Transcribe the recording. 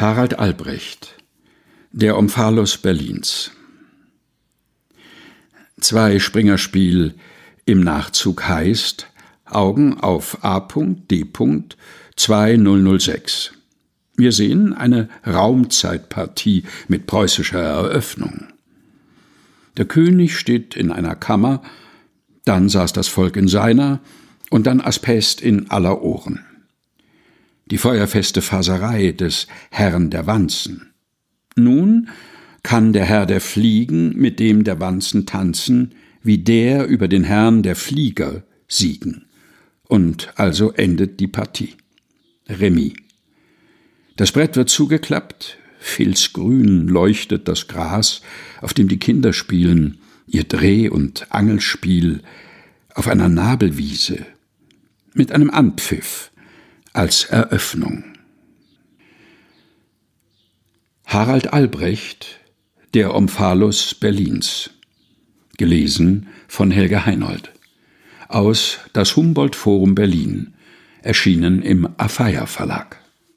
Harald Albrecht Der Omphalos Berlins Zwei Springerspiel im Nachzug heißt Augen auf A.D. 2006. Wir sehen eine Raumzeitpartie mit preußischer Eröffnung. Der König steht in einer Kammer, dann saß das Volk in seiner und dann Aspest in aller Ohren. Die feuerfeste Faserei des Herrn der Wanzen. Nun kann der Herr der Fliegen mit dem der Wanzen tanzen, wie der über den Herrn der Flieger siegen. Und also endet die Partie. Remis. Das Brett wird zugeklappt, filzgrün leuchtet das Gras, auf dem die Kinder spielen, ihr Dreh- und Angelspiel auf einer Nabelwiese mit einem Anpfiff als Eröffnung. Harald Albrecht Der Omphalos Berlins. Gelesen von Helge Heinold. Aus Das Humboldt Forum Berlin erschienen im Afeier Verlag